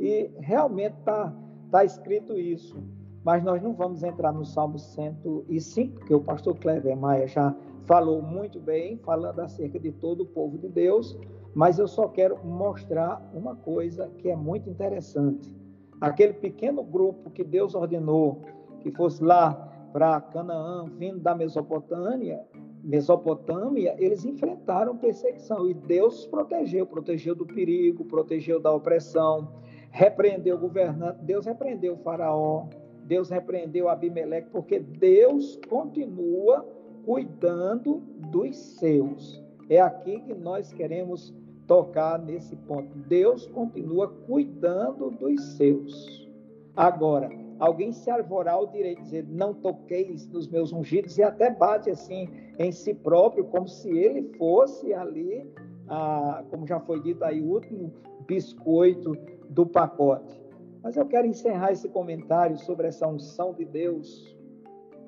e realmente está tá escrito isso. Mas nós não vamos entrar no Salmo 105, porque o pastor Clever Maia já falou muito bem, falando acerca de todo o povo de Deus, mas eu só quero mostrar uma coisa que é muito interessante. Aquele pequeno grupo que Deus ordenou que fosse lá para Canaã, vindo da Mesopotâmia, Mesopotâmia, eles enfrentaram perseguição e Deus os protegeu, protegeu do perigo, protegeu da opressão, repreendeu o governante, Deus repreendeu o faraó, Deus repreendeu Abimeleque, porque Deus continua cuidando dos seus. É aqui que nós queremos tocar nesse ponto. Deus continua cuidando dos seus. Agora, alguém se arvorar o direito de dizer não toqueis nos meus ungidos e até bate assim em si próprio, como se ele fosse ali, ah, como já foi dito aí, o último biscoito do pacote. Mas eu quero encerrar esse comentário sobre essa unção de Deus,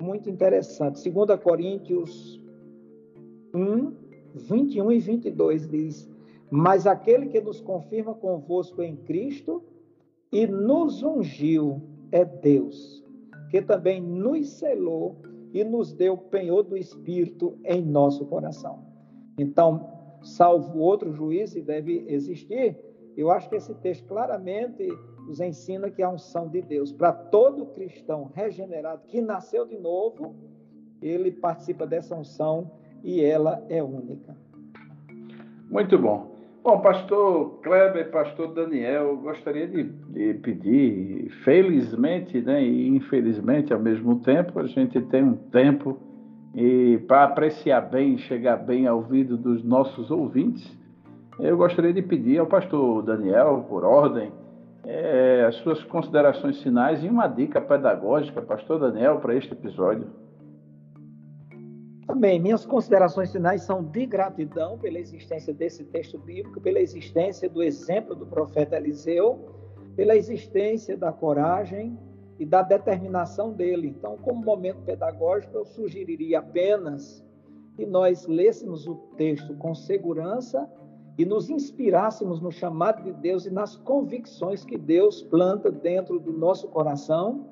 muito interessante. 2 Coríntios 1, 21 e 22 diz: Mas aquele que nos confirma convosco em Cristo e nos ungiu é Deus, que também nos selou e nos deu penhor do Espírito em nosso coração. Então, salvo outro juízo, e deve existir, eu acho que esse texto claramente nos ensina que a unção de Deus, para todo cristão regenerado que nasceu de novo, ele participa dessa unção e ela é única. Muito bom. Bom, pastor Kleber, pastor Daniel, gostaria de, de, pedir, felizmente né, e infelizmente ao mesmo tempo, a gente tem um tempo e para apreciar bem, chegar bem ao ouvido dos nossos ouvintes, eu gostaria de pedir ao pastor Daniel, por ordem, é, as suas considerações finais e uma dica pedagógica, pastor Daniel, para este episódio. Amém. Minhas considerações finais são de gratidão pela existência desse texto bíblico, pela existência do exemplo do profeta Eliseu, pela existência da coragem e da determinação dele. Então, como momento pedagógico, eu sugeriria apenas que nós lêssemos o texto com segurança e nos inspirássemos no chamado de Deus e nas convicções que Deus planta dentro do nosso coração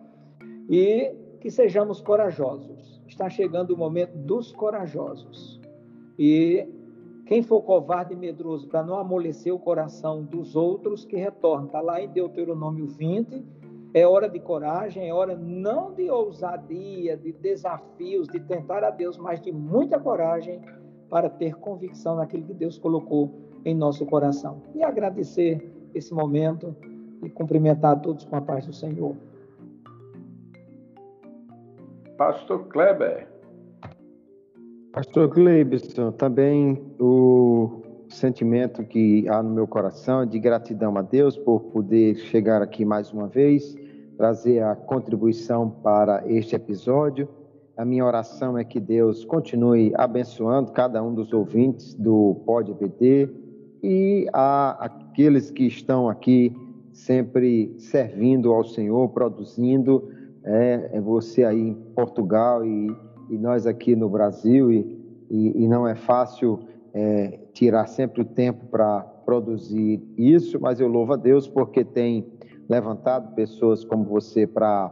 e que sejamos corajosos está chegando o momento dos corajosos. E quem for covarde e medroso para não amolecer o coração dos outros, que retorne. Está lá em Deuteronômio 20. É hora de coragem, é hora não de ousadia, de desafios, de tentar a Deus, mas de muita coragem para ter convicção naquilo que Deus colocou em nosso coração. E agradecer esse momento e cumprimentar a todos com a paz do Senhor. Pastor Kleber. Pastor Gleibson, também o sentimento que há no meu coração é de gratidão a Deus por poder chegar aqui mais uma vez, trazer a contribuição para este episódio. A minha oração é que Deus continue abençoando cada um dos ouvintes do Pod EBD e a aqueles que estão aqui sempre servindo ao Senhor, produzindo é, é você aí em Portugal e, e nós aqui no Brasil, e, e, e não é fácil é, tirar sempre o tempo para produzir isso, mas eu louvo a Deus porque tem levantado pessoas como você para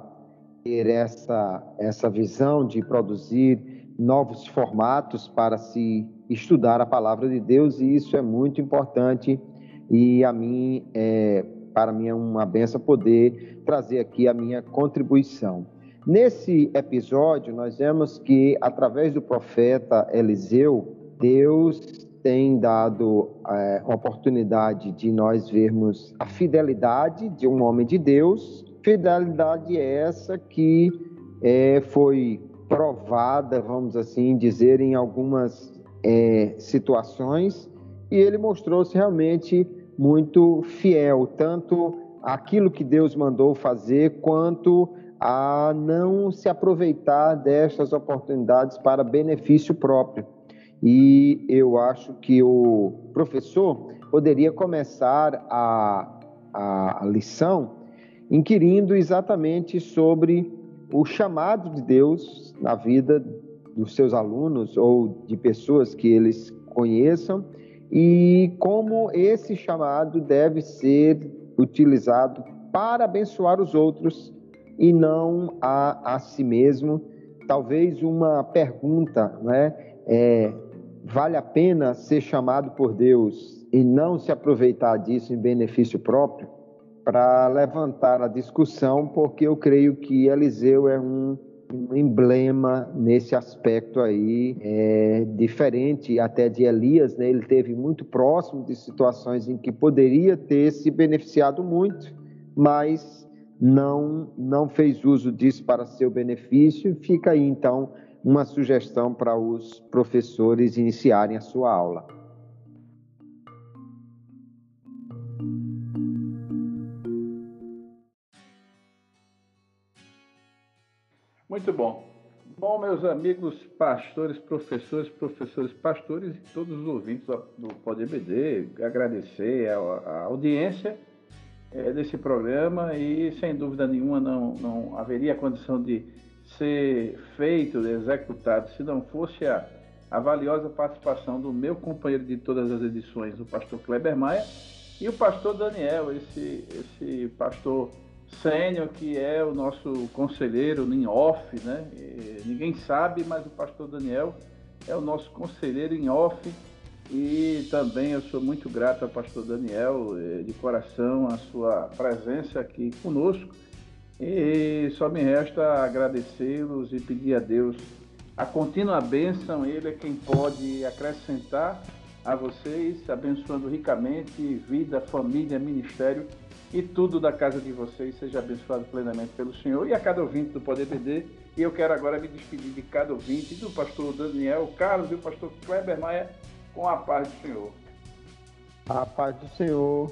ter essa, essa visão de produzir novos formatos para se estudar a palavra de Deus e isso é muito importante. E a mim é, para mim é uma benção poder trazer aqui a minha contribuição. Nesse episódio, nós vemos que, através do profeta Eliseu, Deus tem dado é, oportunidade de nós vermos a fidelidade de um homem de Deus, fidelidade essa que é, foi provada, vamos assim dizer, em algumas é, situações, e ele mostrou-se realmente muito fiel, tanto aquilo que Deus mandou fazer, quanto a não se aproveitar destas oportunidades para benefício próprio. E eu acho que o professor poderia começar a, a lição inquirindo exatamente sobre o chamado de Deus na vida dos seus alunos ou de pessoas que eles conheçam e como esse chamado deve ser utilizado para abençoar os outros e não a, a si mesmo. Talvez uma pergunta, né? É, vale a pena ser chamado por Deus e não se aproveitar disso em benefício próprio? Para levantar a discussão, porque eu creio que Eliseu é um um emblema nesse aspecto aí, é, diferente até de Elias, né? ele teve muito próximo de situações em que poderia ter se beneficiado muito, mas não, não fez uso disso para seu benefício. Fica aí então uma sugestão para os professores iniciarem a sua aula. Muito bom. Bom, meus amigos pastores, professores, professores, pastores e todos os ouvintes do PodBD, agradecer a, a audiência é, desse programa e, sem dúvida nenhuma, não, não haveria condição de ser feito, executado, se não fosse a, a valiosa participação do meu companheiro de todas as edições, o pastor Kleber Maia, e o pastor Daniel, esse, esse pastor Sênior, que é o nosso conselheiro em off, né? E ninguém sabe, mas o pastor Daniel é o nosso conselheiro em off. E também eu sou muito grato ao pastor Daniel, eh, de coração, a sua presença aqui conosco. E só me resta agradecê-los e pedir a Deus a contínua bênção. Ele é quem pode acrescentar a vocês, abençoando ricamente vida, família, ministério e tudo da casa de vocês seja abençoado plenamente pelo Senhor e a cada ouvinte do Poder BD. E eu quero agora me despedir de cada ouvinte, do pastor Daniel Carlos e do pastor Kleber Maia, com a paz do Senhor. A paz do Senhor.